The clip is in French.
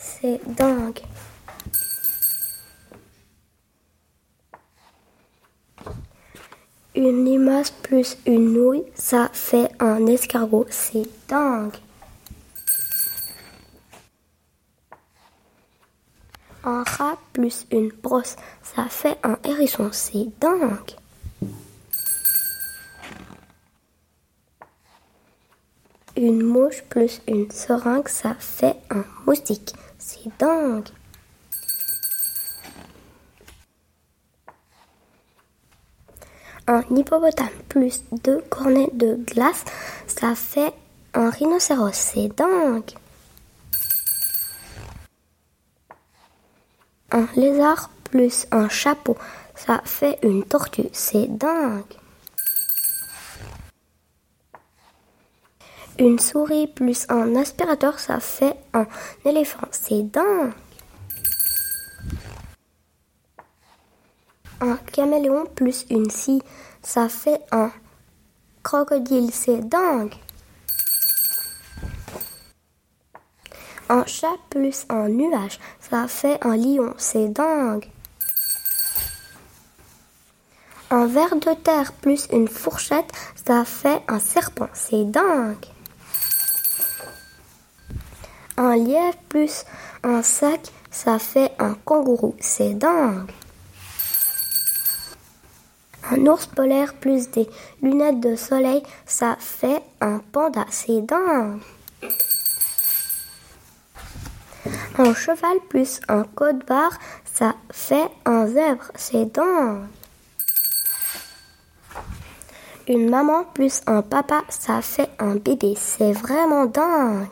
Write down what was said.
c'est dingue. Une limace plus une nouille, ça fait un escargot, c'est dingue. Un rat plus une brosse, ça fait un hérisson, c'est dingue. Une mouche plus une seringue, ça fait un moustique, c'est dingue. Un hippopotame plus deux cornets de glace, ça fait un rhinocéros, c'est dingue. Un lézard plus un chapeau, ça fait une tortue, c'est dingue. Une souris plus un aspirateur, ça fait un éléphant, c'est dingue. Un caméléon plus une scie, ça fait un crocodile, c'est dingue. Un chat plus un nuage, ça fait un lion, c'est dingue. Un ver de terre plus une fourchette, ça fait un serpent, c'est dingue. Un lièvre plus un sac, ça fait un kangourou, c'est dingue. Un ours polaire plus des lunettes de soleil, ça fait un panda, c'est dingue. Un cheval plus un code barre, ça fait un zèbre, c'est dingue. Une maman plus un papa, ça fait un bébé, c'est vraiment dingue.